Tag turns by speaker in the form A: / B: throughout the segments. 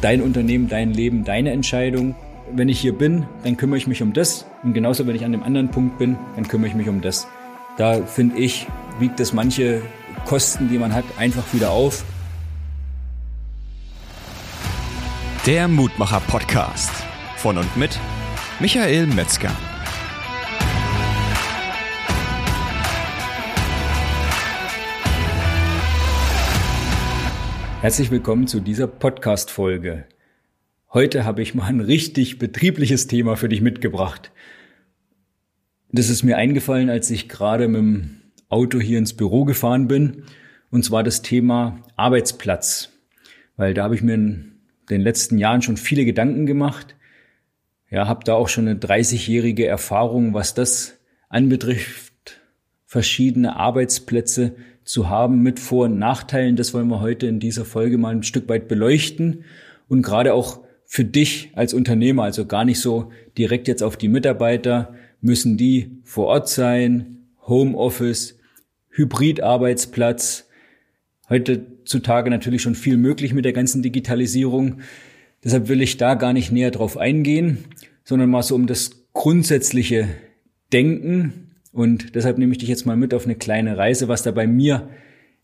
A: dein Unternehmen, dein Leben, deine Entscheidung. Wenn ich hier bin, dann kümmere ich mich um das. Und genauso, wenn ich an dem anderen Punkt bin, dann kümmere ich mich um das. Da finde ich, wiegt es manche Kosten, die man hat, einfach wieder auf.
B: Der Mutmacher Podcast von und mit Michael Metzger.
A: Herzlich willkommen zu dieser Podcast-Folge. Heute habe ich mal ein richtig betriebliches Thema für dich mitgebracht. Das ist mir eingefallen, als ich gerade mit dem Auto hier ins Büro gefahren bin. Und zwar das Thema Arbeitsplatz. Weil da habe ich mir in den letzten Jahren schon viele Gedanken gemacht. Ja, habe da auch schon eine 30-jährige Erfahrung, was das anbetrifft, verschiedene Arbeitsplätze zu haben mit Vor- und Nachteilen. Das wollen wir heute in dieser Folge mal ein Stück weit beleuchten und gerade auch für dich als Unternehmer, also gar nicht so direkt jetzt auf die Mitarbeiter, müssen die vor Ort sein, Homeoffice, Hybridarbeitsplatz. Heutzutage natürlich schon viel möglich mit der ganzen Digitalisierung. Deshalb will ich da gar nicht näher drauf eingehen, sondern mal so um das grundsätzliche Denken und deshalb nehme ich dich jetzt mal mit auf eine kleine Reise, was da bei mir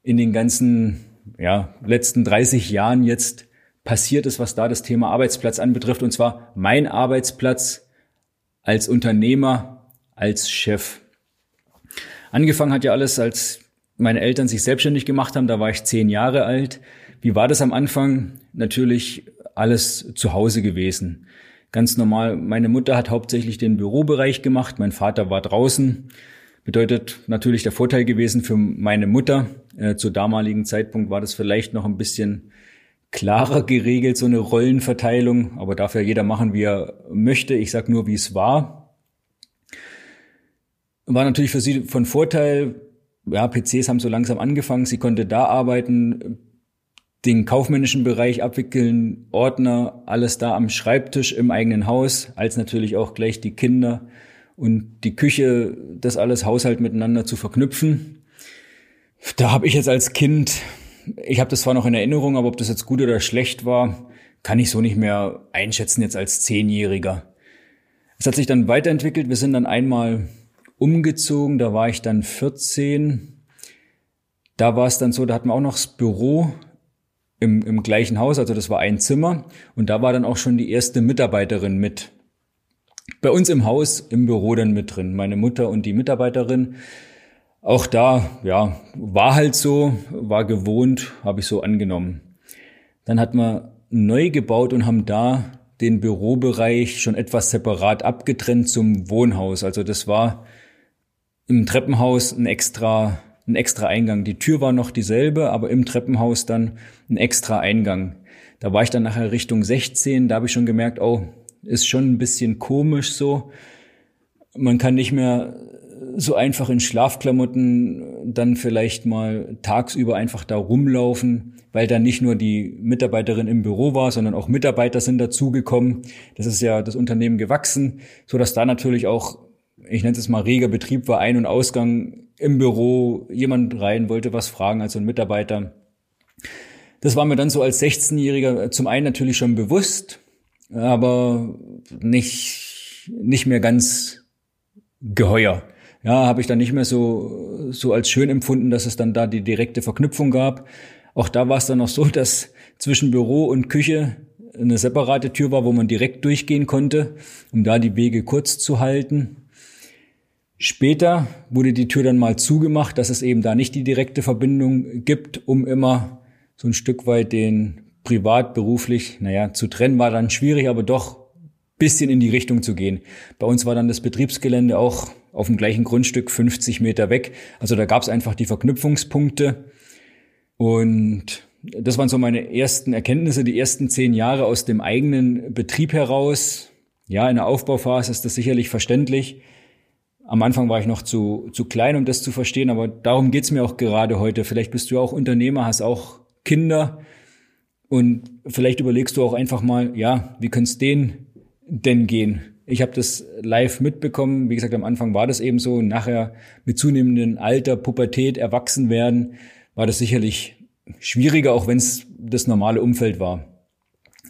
A: in den ganzen ja, letzten 30 Jahren jetzt passiert ist, was da das Thema Arbeitsplatz anbetrifft. Und zwar mein Arbeitsplatz als Unternehmer, als Chef. Angefangen hat ja alles, als meine Eltern sich selbstständig gemacht haben. Da war ich zehn Jahre alt. Wie war das am Anfang? Natürlich alles zu Hause gewesen ganz normal. Meine Mutter hat hauptsächlich den Bürobereich gemacht, mein Vater war draußen. Bedeutet natürlich der Vorteil gewesen für meine Mutter. Äh, zu damaligen Zeitpunkt war das vielleicht noch ein bisschen klarer geregelt, so eine Rollenverteilung, aber darf ja jeder machen, wie er möchte. Ich sag nur, wie es war. War natürlich für sie von Vorteil. Ja, PCs haben so langsam angefangen. Sie konnte da arbeiten den kaufmännischen Bereich abwickeln, Ordner, alles da am Schreibtisch im eigenen Haus, als natürlich auch gleich die Kinder und die Küche, das alles Haushalt miteinander zu verknüpfen. Da habe ich jetzt als Kind, ich habe das zwar noch in Erinnerung, aber ob das jetzt gut oder schlecht war, kann ich so nicht mehr einschätzen jetzt als Zehnjähriger. Es hat sich dann weiterentwickelt. Wir sind dann einmal umgezogen, da war ich dann 14. Da war es dann so, da hatten wir auch noch das Büro im, im gleichen Haus, also das war ein Zimmer und da war dann auch schon die erste Mitarbeiterin mit. Bei uns im Haus, im Büro dann mit drin, meine Mutter und die Mitarbeiterin. Auch da, ja, war halt so, war gewohnt, habe ich so angenommen. Dann hat man neu gebaut und haben da den Bürobereich schon etwas separat abgetrennt zum Wohnhaus. Also das war im Treppenhaus ein extra ein extra Eingang. Die Tür war noch dieselbe, aber im Treppenhaus dann ein extra Eingang. Da war ich dann nachher Richtung 16, da habe ich schon gemerkt, oh, ist schon ein bisschen komisch so. Man kann nicht mehr so einfach in Schlafklamotten dann vielleicht mal tagsüber einfach da rumlaufen, weil da nicht nur die Mitarbeiterin im Büro war, sondern auch Mitarbeiter sind dazugekommen. Das ist ja das Unternehmen gewachsen, so dass da natürlich auch, ich nenne es mal reger Betrieb war, Ein- und Ausgang im Büro, jemand rein wollte was fragen, also ein Mitarbeiter. Das war mir dann so als 16-Jähriger zum einen natürlich schon bewusst, aber nicht, nicht mehr ganz geheuer. Ja, habe ich dann nicht mehr so, so als schön empfunden, dass es dann da die direkte Verknüpfung gab. Auch da war es dann noch so, dass zwischen Büro und Küche eine separate Tür war, wo man direkt durchgehen konnte, um da die Wege kurz zu halten. Später wurde die Tür dann mal zugemacht, dass es eben da nicht die direkte Verbindung gibt, um immer so ein Stück weit den privat, beruflich, naja, zu trennen war dann schwierig, aber doch bisschen in die Richtung zu gehen. Bei uns war dann das Betriebsgelände auch auf dem gleichen Grundstück 50 Meter weg. Also da gab es einfach die Verknüpfungspunkte. Und das waren so meine ersten Erkenntnisse, die ersten zehn Jahre aus dem eigenen Betrieb heraus. Ja, in der Aufbauphase ist das sicherlich verständlich. Am Anfang war ich noch zu, zu klein, um das zu verstehen, aber darum geht's mir auch gerade heute. Vielleicht bist du auch Unternehmer, hast auch Kinder und vielleicht überlegst du auch einfach mal, ja, wie könnte es denen denn gehen? Ich habe das live mitbekommen. Wie gesagt, am Anfang war das eben so. Nachher mit zunehmendem Alter, Pubertät, Erwachsenwerden war das sicherlich schwieriger, auch wenn es das normale Umfeld war.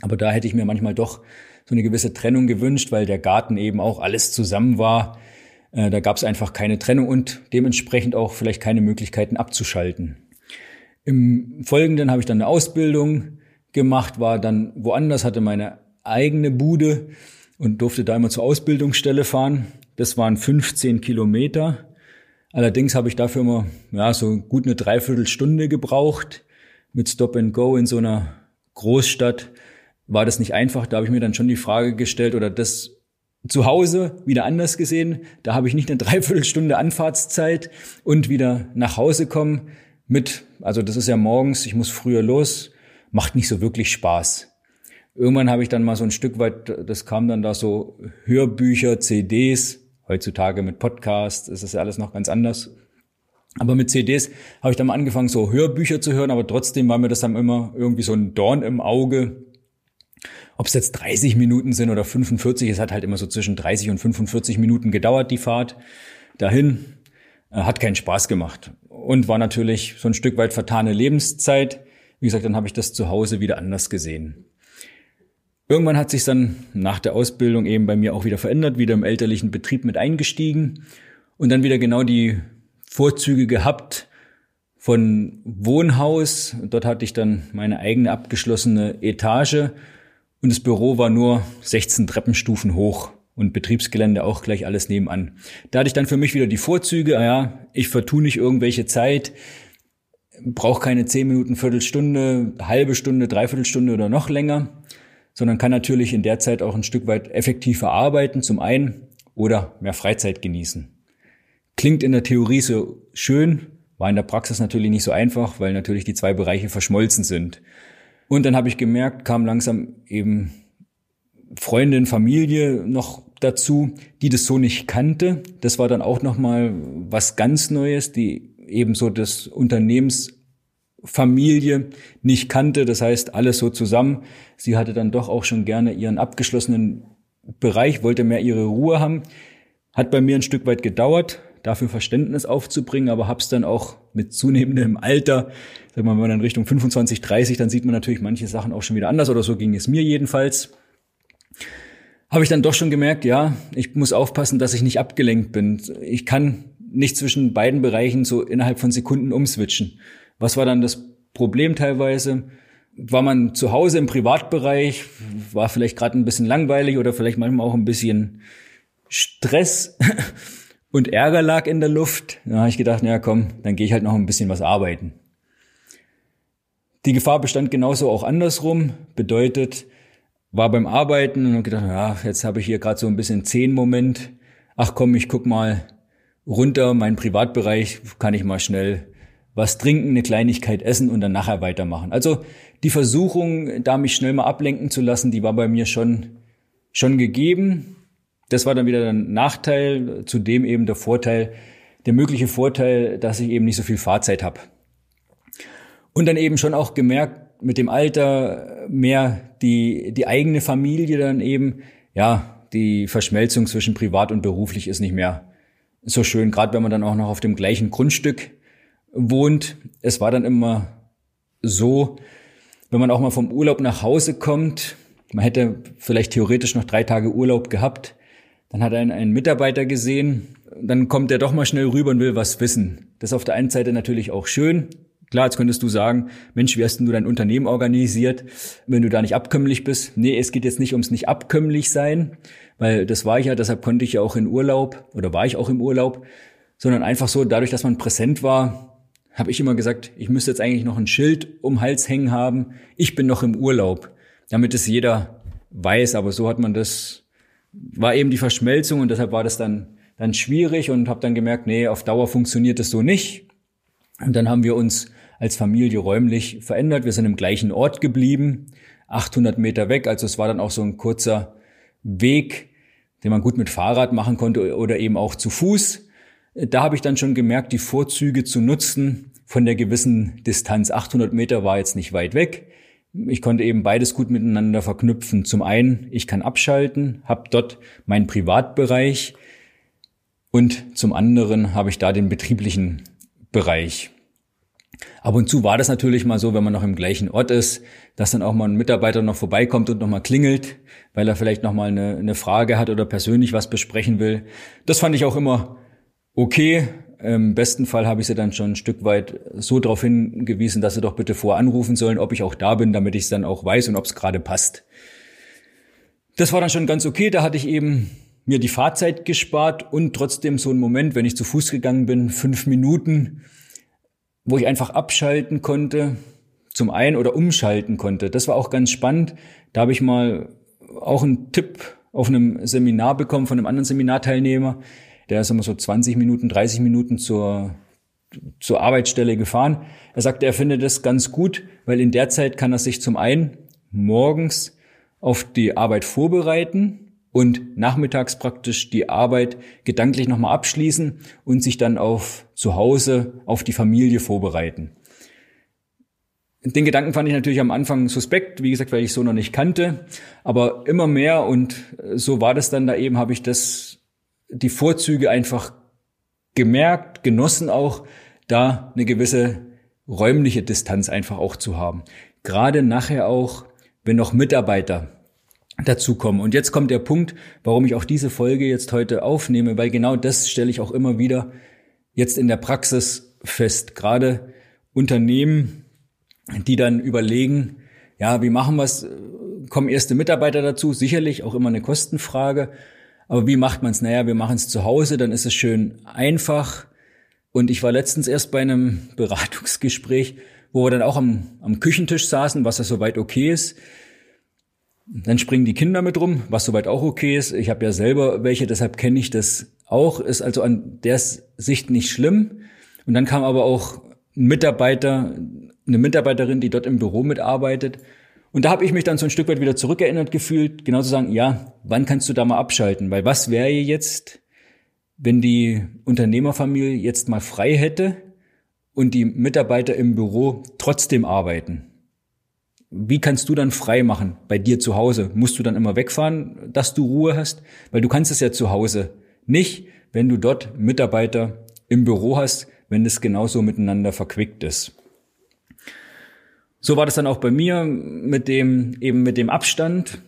A: Aber da hätte ich mir manchmal doch so eine gewisse Trennung gewünscht, weil der Garten eben auch alles zusammen war. Äh, da gab es einfach keine Trennung und dementsprechend auch vielleicht keine Möglichkeiten abzuschalten. Im Folgenden habe ich dann eine Ausbildung gemacht, war dann woanders, hatte meine eigene Bude und durfte da immer zur Ausbildungsstelle fahren. Das waren 15 Kilometer. Allerdings habe ich dafür immer ja, so gut eine Dreiviertelstunde gebraucht. Mit Stop and Go in so einer Großstadt war das nicht einfach. Da habe ich mir dann schon die Frage gestellt oder das zu Hause wieder anders gesehen. Da habe ich nicht eine Dreiviertelstunde Anfahrtszeit und wieder nach Hause kommen mit, also das ist ja morgens, ich muss früher los, macht nicht so wirklich Spaß. Irgendwann habe ich dann mal so ein Stück weit, das kam dann da so Hörbücher, CDs, heutzutage mit Podcasts ist das ja alles noch ganz anders. Aber mit CDs habe ich dann mal angefangen, so Hörbücher zu hören, aber trotzdem war mir das dann immer irgendwie so ein Dorn im Auge. Ob es jetzt 30 Minuten sind oder 45, es hat halt immer so zwischen 30 und 45 Minuten gedauert, die Fahrt dahin. Äh, hat keinen Spaß gemacht und war natürlich so ein Stück weit vertane Lebenszeit. Wie gesagt, dann habe ich das zu Hause wieder anders gesehen. Irgendwann hat sich dann nach der Ausbildung eben bei mir auch wieder verändert, wieder im elterlichen Betrieb mit eingestiegen und dann wieder genau die Vorzüge gehabt von Wohnhaus. Dort hatte ich dann meine eigene abgeschlossene Etage und das Büro war nur 16 Treppenstufen hoch und Betriebsgelände auch gleich alles nebenan. Da hatte ich dann für mich wieder die Vorzüge, ah ja, ich vertue nicht irgendwelche Zeit, brauche keine 10 Minuten, Viertelstunde, halbe Stunde, Dreiviertelstunde oder noch länger, sondern kann natürlich in der Zeit auch ein Stück weit effektiver arbeiten, zum einen, oder mehr Freizeit genießen. Klingt in der Theorie so schön, war in der Praxis natürlich nicht so einfach, weil natürlich die zwei Bereiche verschmolzen sind. Und dann habe ich gemerkt, kam langsam eben Freundin, Familie noch dazu, die das so nicht kannte. Das war dann auch noch mal was ganz Neues, die eben so das Unternehmensfamilie nicht kannte. Das heißt, alles so zusammen. Sie hatte dann doch auch schon gerne ihren abgeschlossenen Bereich, wollte mehr ihre Ruhe haben. Hat bei mir ein Stück weit gedauert, dafür Verständnis aufzubringen, aber hab's dann auch mit zunehmendem Alter, sag mal, wenn man dann Richtung 25, 30, dann sieht man natürlich manche Sachen auch schon wieder anders oder so ging es mir jedenfalls habe ich dann doch schon gemerkt, ja, ich muss aufpassen, dass ich nicht abgelenkt bin. Ich kann nicht zwischen beiden Bereichen so innerhalb von Sekunden umswitchen. Was war dann das Problem teilweise? War man zu Hause im Privatbereich, war vielleicht gerade ein bisschen langweilig oder vielleicht manchmal auch ein bisschen Stress und Ärger lag in der Luft. Da habe ich gedacht, ja komm, dann gehe ich halt noch ein bisschen was arbeiten. Die Gefahr bestand genauso auch andersrum, bedeutet, war beim Arbeiten und habe gedacht, ja, jetzt habe ich hier gerade so ein bisschen Zehn-Moment. Ach komm, ich guck mal runter, mein Privatbereich, kann ich mal schnell was trinken, eine Kleinigkeit essen und dann nachher weitermachen. Also die Versuchung, da mich schnell mal ablenken zu lassen, die war bei mir schon, schon gegeben. Das war dann wieder ein Nachteil, zudem eben der Vorteil, der mögliche Vorteil, dass ich eben nicht so viel Fahrzeit habe. Und dann eben schon auch gemerkt, mit dem Alter mehr die, die eigene Familie dann eben, ja, die Verschmelzung zwischen privat und beruflich ist nicht mehr so schön, gerade wenn man dann auch noch auf dem gleichen Grundstück wohnt. Es war dann immer so, wenn man auch mal vom Urlaub nach Hause kommt, man hätte vielleicht theoretisch noch drei Tage Urlaub gehabt, dann hat einen ein Mitarbeiter gesehen, dann kommt er doch mal schnell rüber und will was wissen. Das ist auf der einen Seite natürlich auch schön, Klar, jetzt könntest du sagen, Mensch, wie hast denn du dein Unternehmen organisiert, wenn du da nicht abkömmlich bist? Nee, es geht jetzt nicht ums nicht abkömmlich sein, weil das war ich ja, deshalb konnte ich ja auch in Urlaub oder war ich auch im Urlaub, sondern einfach so, dadurch, dass man präsent war, habe ich immer gesagt, ich müsste jetzt eigentlich noch ein Schild um Hals hängen haben, ich bin noch im Urlaub, damit es jeder weiß, aber so hat man das, war eben die Verschmelzung und deshalb war das dann, dann schwierig und habe dann gemerkt, nee, auf Dauer funktioniert das so nicht. Und dann haben wir uns als Familie räumlich verändert. Wir sind im gleichen Ort geblieben, 800 Meter weg. Also es war dann auch so ein kurzer Weg, den man gut mit Fahrrad machen konnte oder eben auch zu Fuß. Da habe ich dann schon gemerkt, die Vorzüge zu nutzen von der gewissen Distanz. 800 Meter war jetzt nicht weit weg. Ich konnte eben beides gut miteinander verknüpfen. Zum einen, ich kann abschalten, habe dort meinen Privatbereich und zum anderen habe ich da den betrieblichen Bereich. Ab und zu war das natürlich mal so, wenn man noch im gleichen Ort ist, dass dann auch mal ein Mitarbeiter noch vorbeikommt und nochmal klingelt, weil er vielleicht nochmal eine, eine Frage hat oder persönlich was besprechen will. Das fand ich auch immer okay. Im besten Fall habe ich sie dann schon ein Stück weit so darauf hingewiesen, dass sie doch bitte voranrufen sollen, ob ich auch da bin, damit ich es dann auch weiß und ob es gerade passt. Das war dann schon ganz okay. Da hatte ich eben mir die Fahrzeit gespart und trotzdem so ein Moment, wenn ich zu Fuß gegangen bin, fünf Minuten, wo ich einfach abschalten konnte, zum einen oder umschalten konnte. Das war auch ganz spannend. Da habe ich mal auch einen Tipp auf einem Seminar bekommen von einem anderen Seminarteilnehmer. Der ist immer so 20 Minuten, 30 Minuten zur, zur Arbeitsstelle gefahren. Er sagte, er findet das ganz gut, weil in der Zeit kann er sich zum einen morgens auf die Arbeit vorbereiten und nachmittags praktisch die Arbeit gedanklich nochmal abschließen und sich dann auf zu Hause auf die Familie vorbereiten. Den Gedanken fand ich natürlich am Anfang suspekt, wie gesagt, weil ich so noch nicht kannte, aber immer mehr und so war das dann da eben, habe ich das, die Vorzüge einfach gemerkt, genossen auch, da eine gewisse räumliche Distanz einfach auch zu haben. Gerade nachher auch, wenn noch Mitarbeiter dazukommen. Und jetzt kommt der Punkt, warum ich auch diese Folge jetzt heute aufnehme, weil genau das stelle ich auch immer wieder jetzt in der Praxis fest. Gerade Unternehmen, die dann überlegen, ja, wie machen wir es? Kommen erste Mitarbeiter dazu? Sicherlich auch immer eine Kostenfrage. Aber wie macht man es? Naja, wir machen es zu Hause, dann ist es schön einfach. Und ich war letztens erst bei einem Beratungsgespräch, wo wir dann auch am, am Küchentisch saßen, was ja soweit okay ist. Dann springen die Kinder mit rum, was soweit auch okay ist. Ich habe ja selber welche, deshalb kenne ich das auch. Ist also an der Sicht nicht schlimm. Und dann kam aber auch ein Mitarbeiter, eine Mitarbeiterin, die dort im Büro mitarbeitet. Und da habe ich mich dann so ein Stück weit wieder zurückerinnert gefühlt, genau zu sagen, ja, wann kannst du da mal abschalten? Weil was wäre jetzt, wenn die Unternehmerfamilie jetzt mal frei hätte und die Mitarbeiter im Büro trotzdem arbeiten? Wie kannst du dann frei machen bei dir zu Hause? Musst du dann immer wegfahren, dass du Ruhe hast? Weil du kannst es ja zu Hause nicht, wenn du dort Mitarbeiter im Büro hast, wenn es genauso miteinander verquickt ist. So war das dann auch bei mir mit dem, eben mit dem Abstand.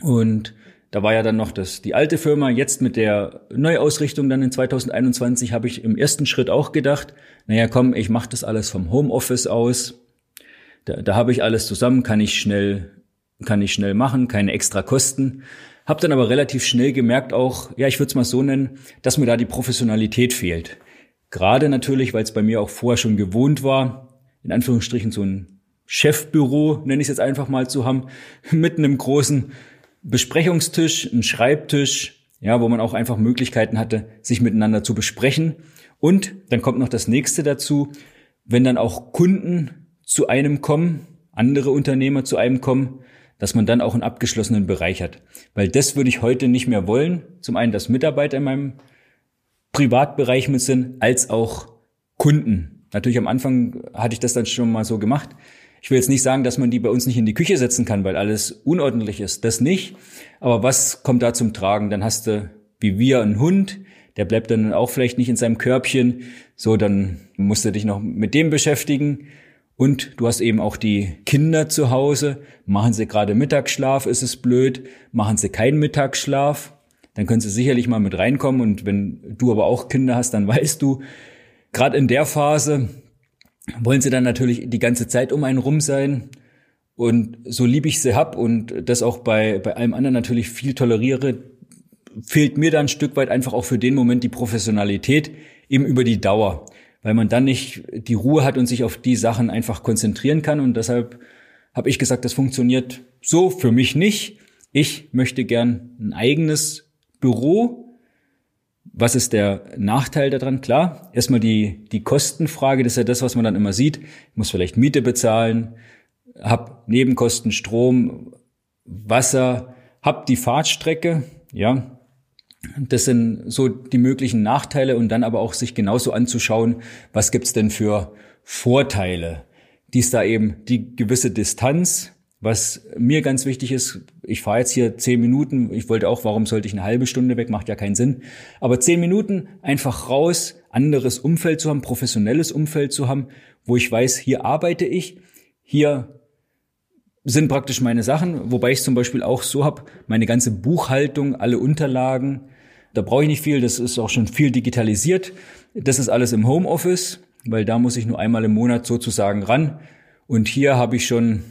A: Und da war ja dann noch das, die alte Firma. Jetzt mit der Neuausrichtung dann in 2021 habe ich im ersten Schritt auch gedacht, naja, komm, ich mache das alles vom Homeoffice aus da, da habe ich alles zusammen, kann ich schnell, kann ich schnell machen, keine extra Kosten. Hab dann aber relativ schnell gemerkt auch, ja, ich würde es mal so nennen, dass mir da die Professionalität fehlt. Gerade natürlich, weil es bei mir auch vorher schon gewohnt war, in Anführungsstrichen so ein Chefbüro, nenne ich es jetzt einfach mal zu haben, mit einem großen Besprechungstisch, ein Schreibtisch, ja, wo man auch einfach Möglichkeiten hatte, sich miteinander zu besprechen. Und dann kommt noch das nächste dazu, wenn dann auch Kunden zu einem kommen, andere Unternehmer zu einem kommen, dass man dann auch einen abgeschlossenen Bereich hat. Weil das würde ich heute nicht mehr wollen. Zum einen, dass Mitarbeiter in meinem Privatbereich mit sind, als auch Kunden. Natürlich am Anfang hatte ich das dann schon mal so gemacht. Ich will jetzt nicht sagen, dass man die bei uns nicht in die Küche setzen kann, weil alles unordentlich ist. Das nicht. Aber was kommt da zum Tragen? Dann hast du, wie wir, einen Hund, der bleibt dann auch vielleicht nicht in seinem Körbchen. So, dann musst du dich noch mit dem beschäftigen. Und du hast eben auch die Kinder zu Hause. Machen sie gerade Mittagsschlaf, ist es blöd. Machen sie keinen Mittagsschlaf, dann können sie sicherlich mal mit reinkommen. Und wenn du aber auch Kinder hast, dann weißt du, gerade in der Phase wollen sie dann natürlich die ganze Zeit um einen rum sein. Und so lieb ich sie hab und das auch bei, bei allem anderen natürlich viel toleriere, fehlt mir dann ein Stück weit einfach auch für den Moment die Professionalität eben über die Dauer weil man dann nicht die Ruhe hat und sich auf die Sachen einfach konzentrieren kann. Und deshalb habe ich gesagt, das funktioniert so für mich nicht. Ich möchte gern ein eigenes Büro. Was ist der Nachteil daran? Klar, erstmal die, die Kostenfrage, das ist ja das, was man dann immer sieht. Ich muss vielleicht Miete bezahlen, hab Nebenkosten, Strom, Wasser, hab die Fahrtstrecke, ja, das sind so die möglichen Nachteile und dann aber auch sich genauso anzuschauen, was gibt's denn für Vorteile. Dies da eben die gewisse Distanz, Was mir ganz wichtig ist, ich fahre jetzt hier zehn Minuten, ich wollte auch, warum sollte ich eine halbe Stunde weg, macht ja keinen Sinn. Aber zehn Minuten einfach raus, anderes Umfeld zu haben, professionelles Umfeld zu haben, wo ich weiß, hier arbeite ich, hier sind praktisch meine Sachen, wobei ich zum Beispiel auch so habe, meine ganze Buchhaltung, alle Unterlagen, da brauche ich nicht viel, das ist auch schon viel digitalisiert. Das ist alles im Homeoffice, weil da muss ich nur einmal im Monat sozusagen ran. Und hier habe ich schon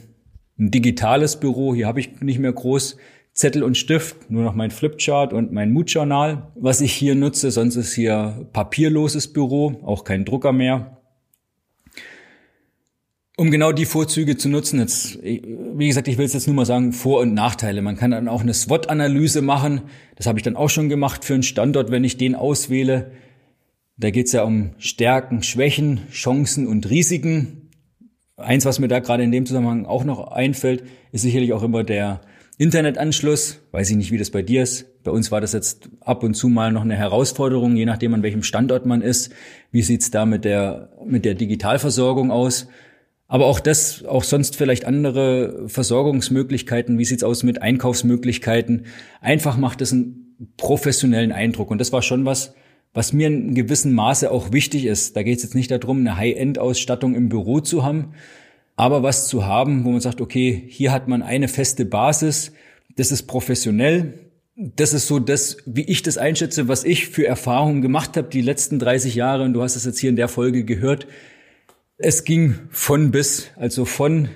A: ein digitales Büro, hier habe ich nicht mehr groß Zettel und Stift, nur noch mein Flipchart und mein Mood-Journal, was ich hier nutze. Sonst ist hier papierloses Büro, auch kein Drucker mehr. Um genau die Vorzüge zu nutzen, jetzt, wie gesagt, ich will es jetzt nur mal sagen, Vor- und Nachteile. Man kann dann auch eine SWOT-Analyse machen. Das habe ich dann auch schon gemacht für einen Standort, wenn ich den auswähle. Da geht es ja um Stärken, Schwächen, Chancen und Risiken. Eins, was mir da gerade in dem Zusammenhang auch noch einfällt, ist sicherlich auch immer der Internetanschluss. Weiß ich nicht, wie das bei dir ist. Bei uns war das jetzt ab und zu mal noch eine Herausforderung, je nachdem an welchem Standort man ist. Wie sieht's da mit der, mit der Digitalversorgung aus? Aber auch das, auch sonst vielleicht andere Versorgungsmöglichkeiten. Wie sieht's aus mit Einkaufsmöglichkeiten? Einfach macht es einen professionellen Eindruck. Und das war schon was, was mir in gewissem Maße auch wichtig ist. Da geht es jetzt nicht darum, eine High-End-Ausstattung im Büro zu haben, aber was zu haben, wo man sagt, okay, hier hat man eine feste Basis, das ist professionell. Das ist so das, wie ich das einschätze, was ich für Erfahrungen gemacht habe die letzten 30 Jahre. Und du hast es jetzt hier in der Folge gehört es ging von bis, also von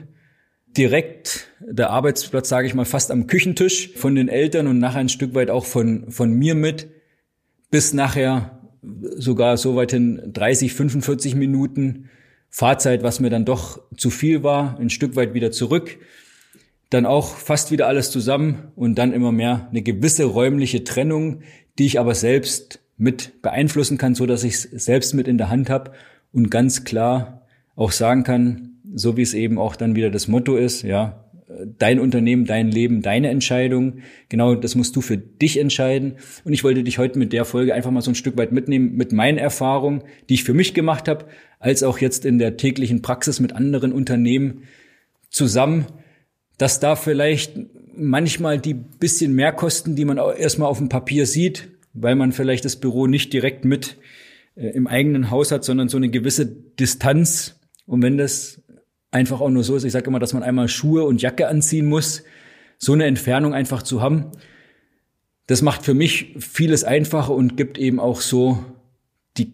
A: direkt der Arbeitsplatz, sage ich mal, fast am Küchentisch von den Eltern und nachher ein Stück weit auch von, von mir mit, bis nachher sogar so weit hin 30, 45 Minuten Fahrzeit, was mir dann doch zu viel war, ein Stück weit wieder zurück. Dann auch fast wieder alles zusammen und dann immer mehr eine gewisse räumliche Trennung, die ich aber selbst mit beeinflussen kann, so dass ich es selbst mit in der Hand habe und ganz klar auch sagen kann, so wie es eben auch dann wieder das Motto ist, ja, dein Unternehmen, dein Leben, deine Entscheidung. Genau, das musst du für dich entscheiden. Und ich wollte dich heute mit der Folge einfach mal so ein Stück weit mitnehmen mit meinen Erfahrungen, die ich für mich gemacht habe, als auch jetzt in der täglichen Praxis mit anderen Unternehmen zusammen, dass da vielleicht manchmal die bisschen Mehrkosten, die man erstmal auf dem Papier sieht, weil man vielleicht das Büro nicht direkt mit äh, im eigenen Haus hat, sondern so eine gewisse Distanz und wenn das einfach auch nur so ist, ich sage immer, dass man einmal Schuhe und Jacke anziehen muss, so eine Entfernung einfach zu haben, das macht für mich vieles einfacher und gibt eben auch so die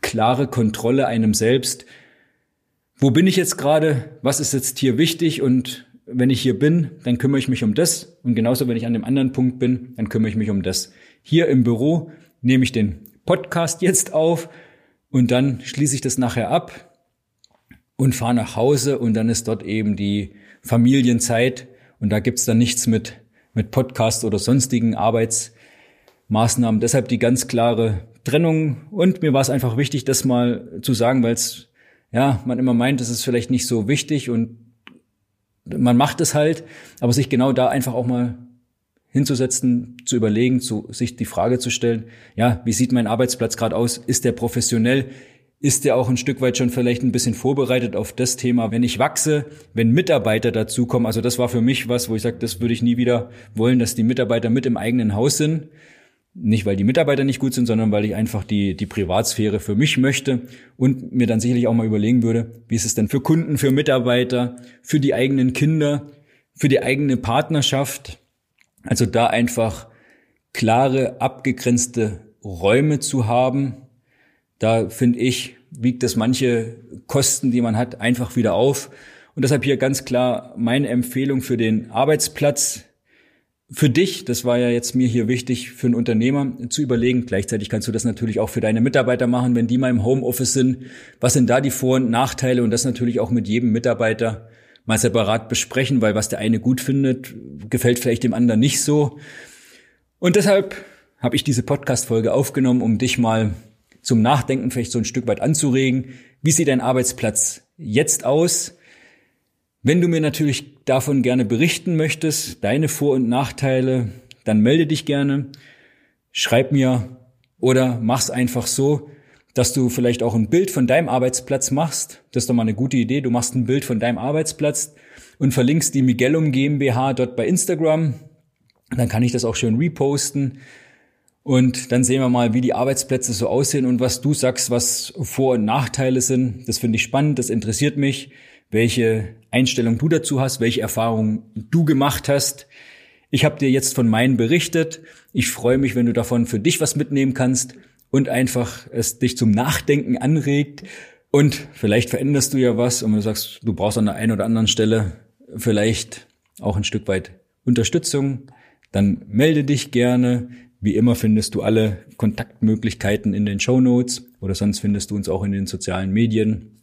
A: klare Kontrolle einem selbst. Wo bin ich jetzt gerade? Was ist jetzt hier wichtig? Und wenn ich hier bin, dann kümmere ich mich um das. Und genauso, wenn ich an dem anderen Punkt bin, dann kümmere ich mich um das. Hier im Büro nehme ich den Podcast jetzt auf und dann schließe ich das nachher ab und fahre nach Hause und dann ist dort eben die Familienzeit und da gibt's dann nichts mit, mit Podcast oder sonstigen Arbeitsmaßnahmen. Deshalb die ganz klare Trennung und mir war es einfach wichtig, das mal zu sagen, weil es ja man immer meint, es ist vielleicht nicht so wichtig und man macht es halt, aber sich genau da einfach auch mal hinzusetzen, zu überlegen, zu, sich die Frage zu stellen, ja, wie sieht mein Arbeitsplatz gerade aus? Ist der professionell? Ist ja auch ein Stück weit schon vielleicht ein bisschen vorbereitet auf das Thema, wenn ich wachse, wenn Mitarbeiter dazukommen. Also das war für mich was, wo ich sage, das würde ich nie wieder wollen, dass die Mitarbeiter mit im eigenen Haus sind. Nicht, weil die Mitarbeiter nicht gut sind, sondern weil ich einfach die, die Privatsphäre für mich möchte und mir dann sicherlich auch mal überlegen würde, wie ist es denn für Kunden, für Mitarbeiter, für die eigenen Kinder, für die eigene Partnerschaft. Also da einfach klare, abgegrenzte Räume zu haben, da finde ich, wiegt das manche Kosten, die man hat, einfach wieder auf. Und deshalb hier ganz klar meine Empfehlung für den Arbeitsplatz. Für dich, das war ja jetzt mir hier wichtig, für einen Unternehmer zu überlegen. Gleichzeitig kannst du das natürlich auch für deine Mitarbeiter machen, wenn die mal im Homeoffice sind. Was sind da die Vor- und Nachteile? Und das natürlich auch mit jedem Mitarbeiter mal separat besprechen, weil was der eine gut findet, gefällt vielleicht dem anderen nicht so. Und deshalb habe ich diese Podcast-Folge aufgenommen, um dich mal zum Nachdenken vielleicht so ein Stück weit anzuregen. Wie sieht dein Arbeitsplatz jetzt aus? Wenn du mir natürlich davon gerne berichten möchtest, deine Vor- und Nachteile, dann melde dich gerne, schreib mir oder mach's einfach so, dass du vielleicht auch ein Bild von deinem Arbeitsplatz machst. Das ist doch mal eine gute Idee. Du machst ein Bild von deinem Arbeitsplatz und verlinkst die Miguelum GmbH dort bei Instagram. Dann kann ich das auch schön reposten. Und dann sehen wir mal, wie die Arbeitsplätze so aussehen und was du sagst, was Vor- und Nachteile sind. Das finde ich spannend, das interessiert mich, welche Einstellung du dazu hast, welche Erfahrungen du gemacht hast. Ich habe dir jetzt von meinen berichtet. Ich freue mich, wenn du davon für dich was mitnehmen kannst und einfach es dich zum Nachdenken anregt. Und vielleicht veränderst du ja was und du sagst, du brauchst an der einen oder anderen Stelle vielleicht auch ein Stück weit Unterstützung, dann melde dich gerne. Wie immer findest du alle Kontaktmöglichkeiten in den Show Notes oder sonst findest du uns auch in den sozialen Medien.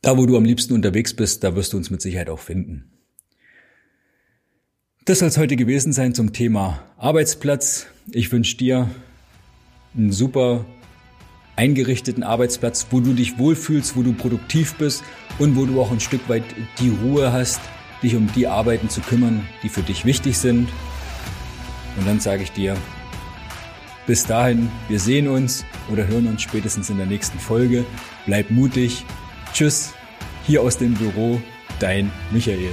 A: Da, wo du am liebsten unterwegs bist, da wirst du uns mit Sicherheit auch finden. Das soll es heute gewesen sein zum Thema Arbeitsplatz. Ich wünsche dir einen super eingerichteten Arbeitsplatz, wo du dich wohlfühlst, wo du produktiv bist und wo du auch ein Stück weit die Ruhe hast, dich um die Arbeiten zu kümmern, die für dich wichtig sind. Und dann sage ich dir, bis dahin, wir sehen uns oder hören uns spätestens in der nächsten Folge. Bleib mutig. Tschüss, hier aus dem Büro, dein Michael.